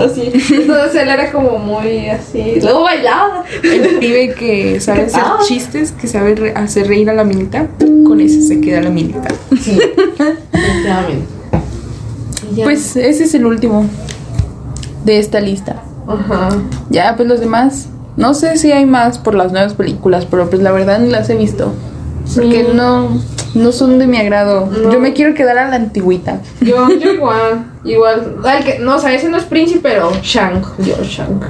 así. Entonces él era como muy así. Luego bailaba. El pibe que sabe hacer Ah. chistes, que sabe re- hacer reír a la minita, con ese se queda la minita. Sí. Definitivamente. Y ya. Pues ese es el último de esta lista. Ajá. Ya, pues los demás. No sé si hay más por las nuevas películas, pero pues la verdad ni las he visto. Porque Sí. no, no son de mi agrado. No. Yo me quiero quedar a la antigüita. Yo, yo igual, igual. El que, no, o sea, ese no es príncipe, pero Shang, yo Shang.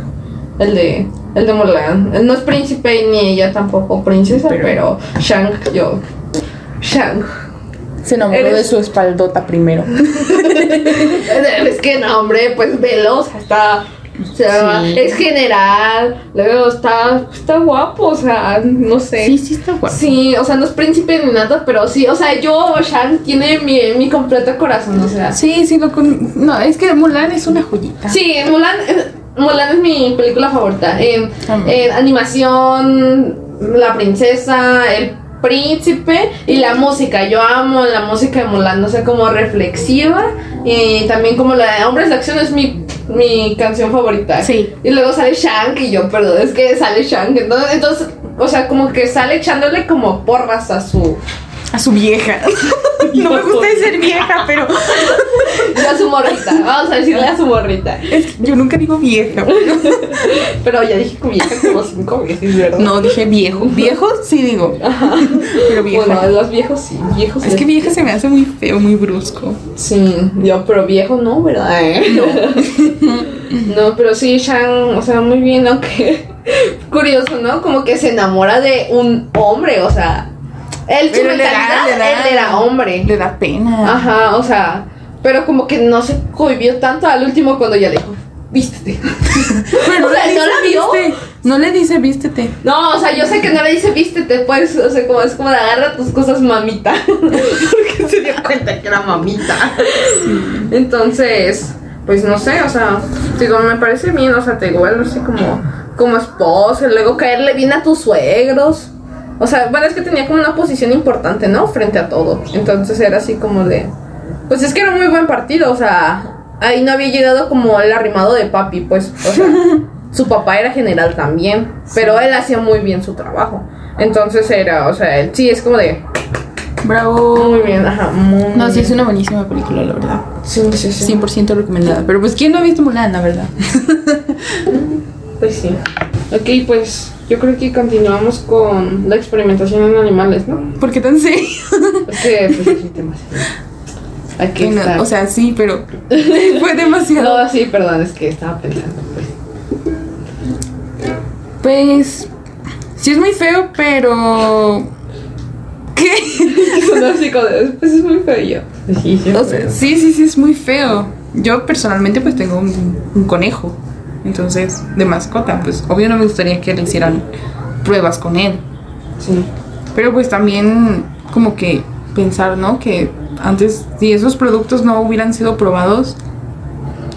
El de, el de Mulan. Él no es príncipe ni ella tampoco princesa, pero, Pero- Shang, yo. Shang. Se enamoró Eres- de su espaldota primero. Es que no, hombre, pues velo, o sea, está. O sea, Sí. es general, luego está, está guapo, o sea, no sé. Sí, sí está guapo. Sí, o sea, no es príncipe ni nada, pero sí, o sea, yo, Shang, tiene mi, mi completo corazón, o sea. Sí, sí, lo con... No, es que Mulan es una joyita. Sí, Mulan, eh, Mulan es mi película favorita. En, en animación, la princesa, el príncipe y la música. Yo amo la música de Mulan, no sé, como reflexiva y también como la de Hombres de Acción es mi, mi canción favorita. Sí. Y luego sale Shank y yo, perdón, es que sale Shank. Entonces, entonces, o sea, como que sale echándole como porras a su, A su vieja. no me gusta decir vieja, pero a su morrita. Vamos a decirle a su morrita. es que yo nunca digo vieja. Pero ya dije que vieja como cinco veces, ¿verdad? No, dije viejo. Viejo sí digo. Pero vieja. Bueno, los viejos sí, viejos es que vieja se me hace muy feo, muy brusco. Sí, yo, pero viejo no, ¿verdad? No. pero sí, Shang, o sea, muy bien, aunque curioso, ¿no? Como que se enamora de un hombre, o sea, él su Pero le da- mentalidad, le da- él era hombre. Le da pena. Ajá, o sea, pero como que no se cohibió tanto al último cuando ya le dijo, vístete. Pero o sea, le ¿no la dice, vio? "Viste". No le dice vístete. No, o sea, yo sé que no le dice vístete, pues, o sea, como es como de agarra tus cosas, mamita. Porque se dio cuenta que era mamita. Entonces, pues no sé, o sea, digo, me parece bien, o sea, te igual, no sé, como, como esposa, luego caerle bien a tus suegros. O sea, bueno, es que tenía como una posición importante, ¿no? Frente a todo. Entonces era así como de. Pues es que era muy buen partido, o sea, ahí no había llegado como el arrimado de papi, pues, o sea, su papá era general también, pero él hacía muy bien su trabajo. Entonces era, o sea, él sí es como de. Bravo. Muy bien, ajá, muy No, sí, es una buenísima película, la verdad. Sí, sí, sí. 100% recomendada. Pero pues, ¿quién no ha visto Mulan, la verdad? Pues sí. Ok, pues yo creo que continuamos con la experimentación en animales, ¿no? ¿Por qué tan serio? Es que, pues, es un tema serio. Aquí Bueno, está. o sea, sí, pero fue demasiado. no, sí, perdón, es que estaba pensando, pues. Pues, sí es muy feo, pero... ¿Qué? Pues es muy feo yo. Sí, sí, O sea, sí, sí, sí, es muy feo. Yo personalmente pues tengo un, un conejo. Entonces, de mascota, pues obvio no me gustaría que le hicieran pruebas con él. sí. Pero pues también como que pensar, ¿no? Que antes, si esos productos no hubieran sido probados,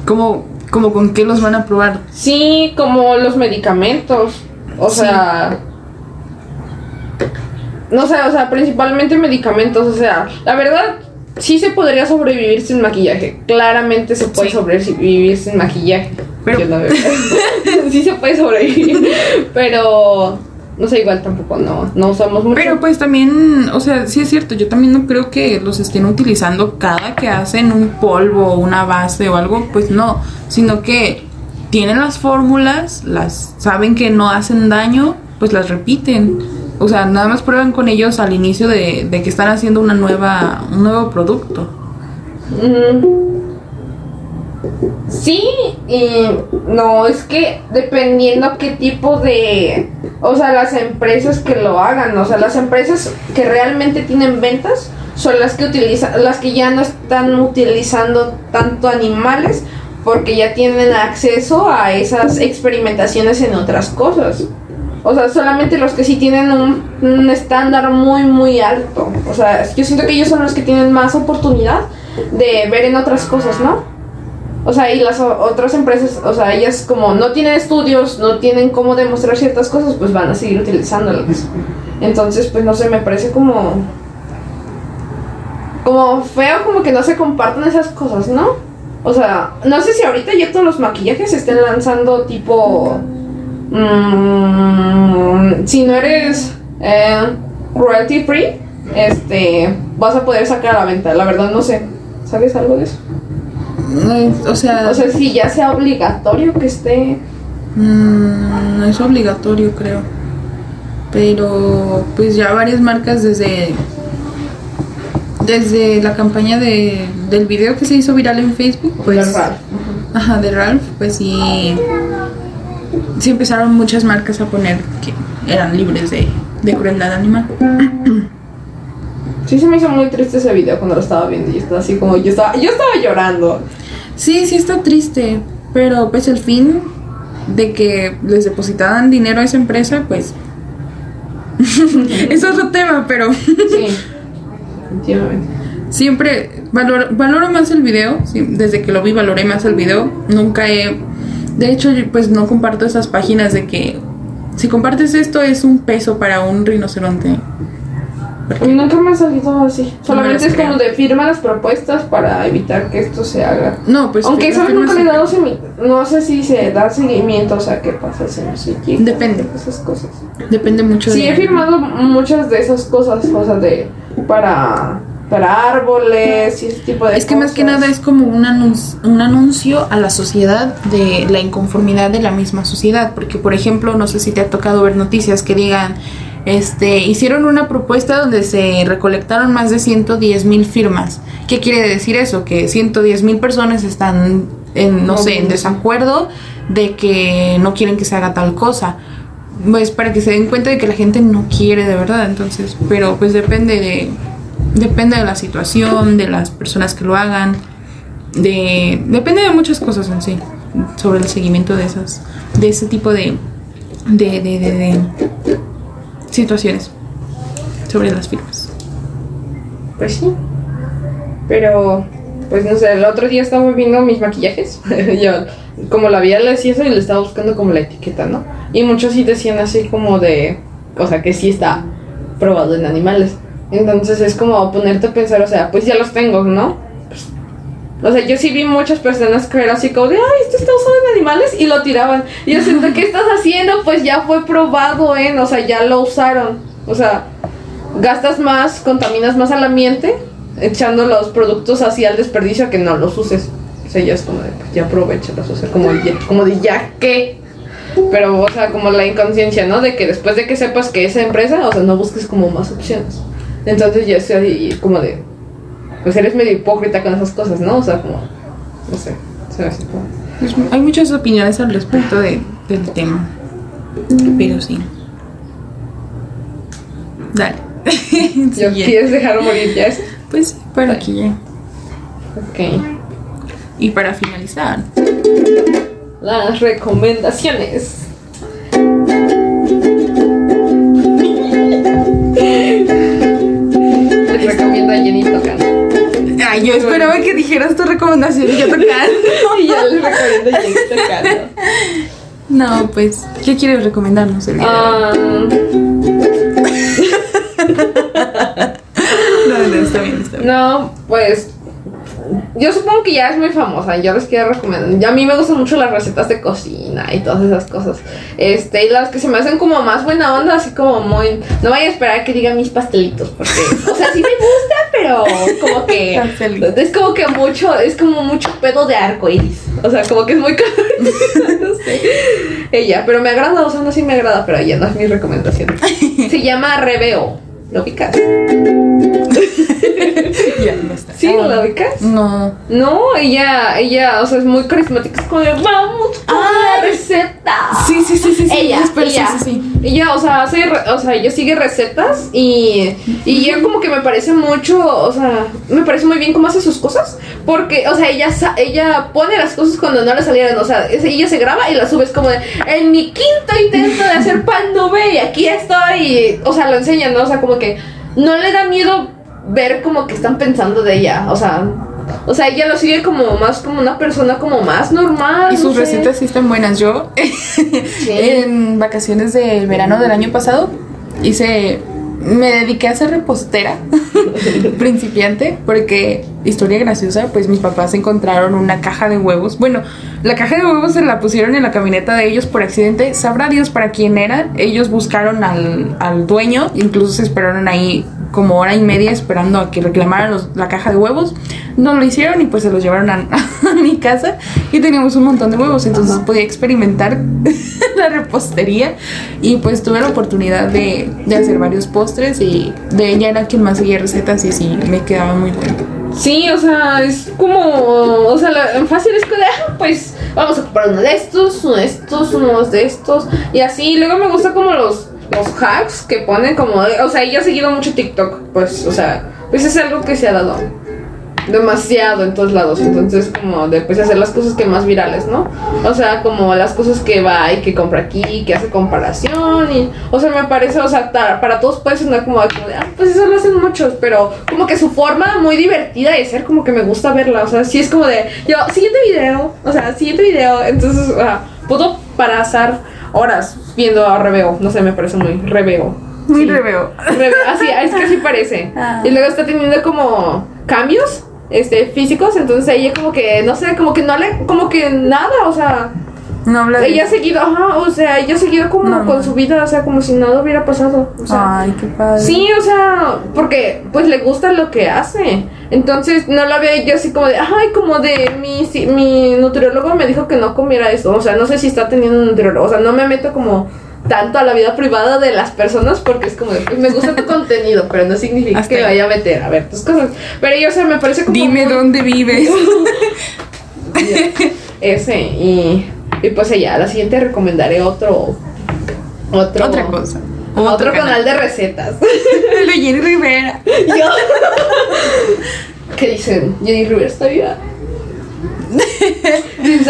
¿cómo, como con qué los van a probar? Sí, como los medicamentos. O Sí. sea. No sé, o sea, principalmente medicamentos. O sea, la verdad, sí se podría sobrevivir sin maquillaje. Claramente se puede Sí. sobrevivir sin maquillaje. Pero- Yo la verdad. sí se puede sobrevivir. Pero. No sé, igual tampoco no, no usamos mucho. Pero pues también, o sea, sí es cierto, yo también no creo que los estén utilizando cada que hacen un polvo o una base o algo, pues no, sino que tienen las fórmulas, las saben que no hacen daño, pues las repiten. O sea, nada más prueban con ellos al inicio de, de que están haciendo una nueva, un nuevo producto. Mm. Sí, y no, es que dependiendo qué tipo de, o sea, las empresas que lo hagan, o sea, las empresas que realmente tienen ventas son las que utilizan, las que ya no están utilizando tanto animales porque ya tienen acceso a esas experimentaciones en otras cosas. O sea, solamente los que sí tienen un, un estándar muy, muy alto. O sea, yo siento que ellos son los que tienen más oportunidad de ver en otras cosas, ¿no? O sea, y las otras empresas, o sea, ellas como no tienen estudios, no tienen cómo demostrar ciertas cosas, pues van a seguir utilizándolas. Entonces, pues no sé, me parece como... Como feo, como que no se compartan esas cosas, ¿no? O sea, no sé si ahorita ya todos los maquillajes se estén lanzando tipo... mm, si no eres eh, royalty free, este, vas a poder sacar a la venta. La verdad no sé. ¿Sabes algo de eso? O sea, O sea, si ya sea obligatorio que esté... mm, no es obligatorio, creo. Pero pues ya varias marcas desde desde la campaña de, del video que se hizo viral en Facebook, pues Ralph. ajá, de Ralph, pues sí sí empezaron muchas marcas a poner que eran libres de, de crueldad animal. Sí se me hizo muy triste ese video cuando lo estaba viendo y estaba así como yo estaba yo estaba llorando. Sí, sí está triste, pero pues el fin de que les depositaban dinero a esa empresa, pues es otro tema, pero Sí. Siempre valoro, valoro más el video, sí, desde que lo vi valoré más el video, nunca he, de hecho pues no comparto esas páginas de que si compartes esto es un peso para un rinoceronte. Nunca me ha salido así. Solamente es como de firma las propuestas para evitar que esto se haga. No, pues Aunque firmas nunca le he sí. dado No sé si se da seguimiento, o sea, qué pasa si no llega. Depende. Esas cosas. Depende mucho Sí, de... he firmado muchas de esas cosas, o sea, de. para. para árboles y ese tipo de Es que más que cosas. nada es como un anuncio, un anuncio a la sociedad de la inconformidad de la misma sociedad. Porque, por ejemplo, no sé si te ha tocado ver noticias que digan, este, hicieron una propuesta donde se recolectaron más de 110 mil firmas. ¿Qué quiere decir eso? Que 110 mil personas están, en, no sé, en desacuerdo de que no quieren que se haga tal cosa. Pues para que se den cuenta de que la gente no quiere de verdad, entonces, pero pues depende de, depende de la situación, de las personas que lo hagan, de depende de muchas cosas en sí sobre el seguimiento de esas de ese tipo de de, de, de- de situaciones sobre las firmas. Pues sí. Pero, pues no sé, el otro día estaba viendo mis maquillajes. Yo, como la vi, le decía eso y le estaba buscando como la etiqueta, ¿no? Y muchos sí decían así como de. O sea, que sí está probado en animales. Entonces es como ponerte a pensar, o sea, pues ya los tengo, ¿no? O sea, yo sí vi muchas personas que eran así como de, ay, esto está usado en animales y lo tiraban. Y yo siento, ¿qué estás haciendo? Pues ya fue probado en, o sea, ya lo usaron. O sea, gastas más, contaminas más al ambiente echando los productos así al desperdicio que no los uses. O sea, ya es como de, pues ya aprovechalos, o sea, como, de ya- como de ya que. Pero, o sea, como la inconsciencia, ¿no? De que después de que sepas que esa empresa, o sea, no busques como más opciones. Entonces ya estoy como de, pues eres medio hipócrita con esas cosas, ¿no? O sea, como, no sé, se como- Pues, hay muchas opiniones al respecto de, del tema, pero sí. Dale. ¿Yo. ¿Quieres dejar morir ya eso? Pues para aquí ya. Ok. Y para finalizar, Las recomendaciones. Les recomiendo a Jenny. Ay, yo esperaba que dijeras tu recomendación y yo tocando. Y yo les recomiendo a Jenny tocando. No, pues, ¿qué quieres recomendarnos el día? Ah, No, no, está bien, está bien. no, pues. Yo supongo que ya es muy famosa. Yo les quiero recomendar. Ya a mí me gustan mucho las recetas de cocina y todas esas cosas. Este, y las que se me hacen como más buena onda, así como muy. No vaya a esperar que diga mis pastelitos, porque. O sea, sí me gusta, pero como que. Es como que mucho. Es como mucho pedo de arco iris. O sea, como que es muy. no sé. Ella, pero me agrada, o sea, no sí me agrada, pero ella no es mi recomendación. Se llama Reveo. ¿Lo ubicas? Ya, no está. ¿Sí? ¿Lo ubicas? No. No, ella, ella, o sea, es muy carismática. Es como de, vamos a la receta. Sí, sí, sí, sí. sí. Ella, sí, sí, sí. Y ya, o sea, hace, o sea, ella sigue recetas y, y ya como que me parece mucho, o sea, me parece muy bien cómo hace sus cosas. Porque, o sea, ella, ella pone las cosas cuando no le salieron, o sea, ella se graba y la sube, es como de, en mi quinto intento de hacer pan nube y aquí estoy, y, o sea, lo enseñan, ¿no? O sea, como que no le da miedo ver como que están pensando de ella, o sea... O sea, ella lo sigue como más como una persona como más normal. Y no sus sé. recetas sí están buenas. Yo, en vacaciones del verano del año pasado, hice. Me dediqué a ser repostera principiante porque, historia graciosa, pues mis papás encontraron una caja de huevos. Bueno, la caja de huevos se la pusieron en la camioneta de ellos por accidente. Sabrá Dios para quién era. Ellos buscaron al, al dueño, incluso se esperaron ahí como hora y media esperando a que reclamaran los- la caja de huevos. No lo hicieron y pues se los llevaron a, a mi casa y teníamos un montón de huevos, entonces podía experimentar la repostería y pues tuve la oportunidad de, de hacer varios postres y de ella era quien más seguía recetas y sí, me quedaba muy bueno. Sí, o sea, es como, o sea, la- fácil es que ah, pues vamos a comprar uno de estos, uno de estos, uno de estos, y así. Luego me gusta como los, los hacks que ponen como, o sea, yo he seguido mucho TikTok, pues, o sea, pues es algo que se ha dado demasiado en todos lados, entonces como de pues hacer las cosas que más virales, ¿no? O sea, como las cosas que va y que compra aquí, que hace comparación y, o sea, me parece, o sea, para todos puede sonar como, de, ah, pues eso lo hacen muchos, pero como que su forma muy divertida de ser, como que me gusta verla, o sea, sí es como de, yo, siguiente video, o sea, siguiente video, entonces, o sea, puedo pasar horas viendo a Reveo, no sé, me parece muy Reveo. Muy Sí. reveo. Rebe- Así, es que así parece. Ah. Y luego está teniendo como cambios este físicos, entonces ella como que, no sé, como que no le, como que nada, o sea, No habla de ella ha seguido, ajá, o sea, ella ha seguido como No, con no. su vida, o sea, como si nada hubiera pasado. O sea, Ay, qué padre. Sí, o sea, porque pues le gusta lo que hace. Entonces no la veo yo así como de, ay, como de mi, si- mi nutriólogo me dijo que no comiera esto. O sea, no sé si está teniendo un nutriólogo. O sea, no me meto como tanto a la vida privada de las personas porque es como de, pues, me gusta tu contenido, pero no significa Hasta que ahí. vaya a meter a ver tus cosas. Pero yo, o sea, me parece como... Dime muy- dónde vives. Ese, y, y pues ya, a la siguiente recomendaré otro... Otro, Otra cosa. Otro, canal de recetas. El de Jenny Rivera. Yo. ¿Qué dicen? Jenny Rivera está viva.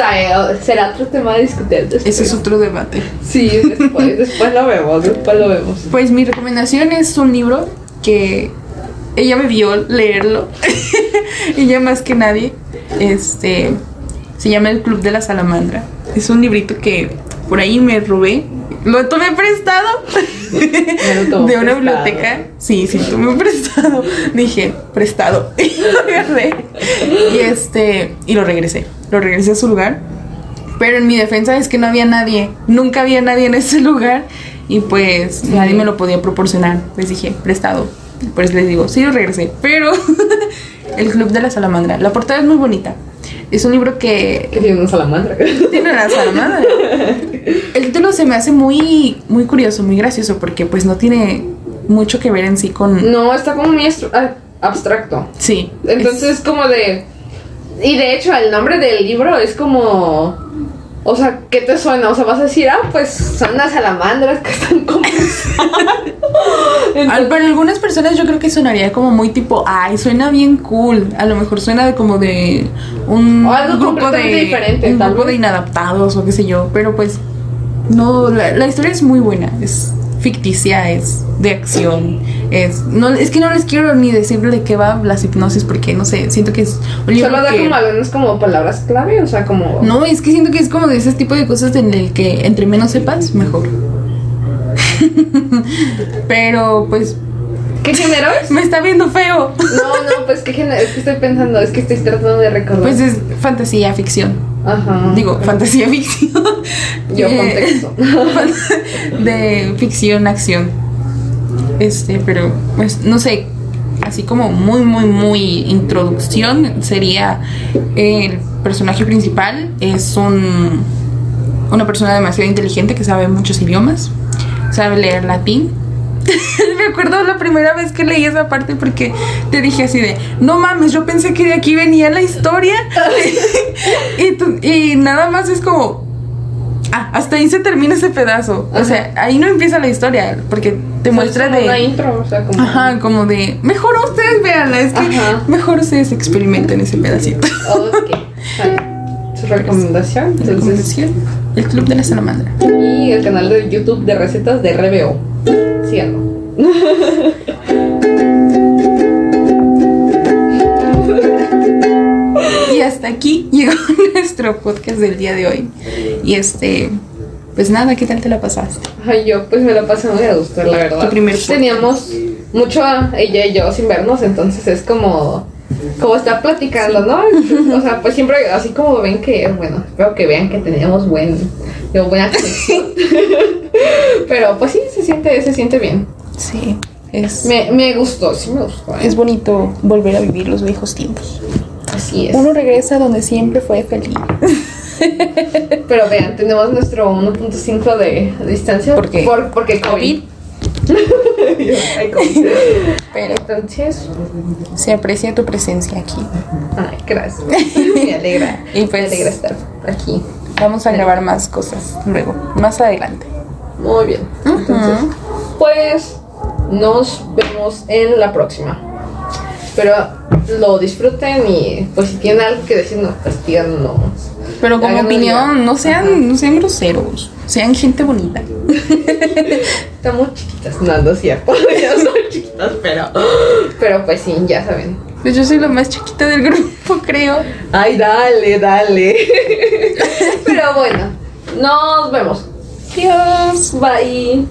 "Ay, Será otro tema de discutir después. Ese es otro debate. Sí, después, después lo vemos, después lo vemos. Pues mi recomendación es un libro que ella me vio leerlo. ella más que nadie. Este se llama El Club de la Salamandra. Es un librito que por ahí me robé. Lo tomé prestado lo de una prestado. biblioteca. Sí, sí, tomé prestado. Dije, prestado. Y lo agarré. Y este, y lo regresé. Lo regresé a su lugar. Pero en mi defensa es que no había nadie. Nunca había nadie en ese lugar. Y pues nadie me lo podía proporcionar. Les dije, prestado. Pues les digo, sí lo regresé. Pero El Club de la Salamandra. La portada es muy bonita. Es un libro que Que tiene una salamandra. tiene una salamandra. El título se me hace muy, muy curioso, muy gracioso, porque pues no tiene mucho que ver en sí con. No, está como muy ah, abstracto. Sí. Entonces, como de. Y de hecho, el nombre del libro es como. O sea, ¿qué te suena? O sea, vas a decir, ah, pues son las salamandras que están conversando. Al- para algunas personas yo creo que sonaría como muy tipo, ay, suena bien cool. A lo mejor suena de como de un O algo grupo de diferente, un tal grupo vez. de inadaptados o qué sé yo, pero pues no, la, la historia es muy buena, es ficticia, es de acción, es no es que no les quiero ni decir de qué va las hipnosis porque no sé, siento que es un libro Solo da que- como algunas como palabras clave, o sea, como. No, es que siento que es como de ese tipo de cosas en el que entre menos sepas, mejor. Pero pues ¿Qué género es? me está viendo feo. No, no, pues qué género. Es que estoy pensando, es que estoy tratando de recordar. Pues es fantasía ficción. Ajá. Digo, fantasía ficción. Yo Eh, contexto. De ficción, acción. Este, pero pues no sé, así como muy, muy, muy introducción sería el personaje principal es un una persona demasiado inteligente que sabe muchos idiomas, sabe leer latín. Me acuerdo la primera vez que leí esa parte porque te dije así de, no mames, yo pensé que de aquí venía la historia. y, tú- y nada más es como, Ah, hasta ahí se termina ese pedazo. O sea, ahí no empieza la historia, porque te muestra Es como Una de. intro, o sea, como. Ajá, como de. Mejor ustedes véanla, es que Ajá. mejor ustedes experimenten ese pedacito. Ok. Sale. Su recomendación. Entonces, Recomendación, El Club de la Salamandra. y el canal de YouTube de recetas de RBO. Síganlo. Y hasta aquí llegó nuestro podcast del día de hoy. Y este. Pues nada, ¿qué tal te la pasaste? Ay, yo pues me la pasé muy a gusto, la verdad. Tu primer. Teníamos mucho a ella y yo sin vernos, entonces es como como estar platicando, ¿no? O sea, pues siempre así como ven que, bueno, espero que vean que teníamos buen, digo, buena conexión. Pero pues sí, siente, se siente bien. Sí, es, Me, me gustó, sí me gustó. ¿eh? es bonito volver a vivir los viejos tiempos. Así es. Uno regresa donde siempre fue feliz. Pero vean, tenemos nuestro 1.5 de distancia. ¿Por qué? Por, porque COVID. COVID. Pero Entonces, se aprecia tu presencia aquí. ay, gracias. Me alegra. Y pues- me alegra estar aquí. Vamos a grabar más cosas luego, más adelante. Muy bien. Entonces, pues nos vemos en la próxima. Espero lo disfruten y pues si tienen algo que decirnos, pues díganos. Pero como Háganos opinión, no sean, no sean groseros, sean gente bonita. Estamos chiquitas, no, no es cierto. Ya son chiquitas, pero. Pero pues sí, ya saben. Pues yo soy la más chiquita del grupo, creo. Ay, dale, dale. pero bueno, nos vemos. Bye!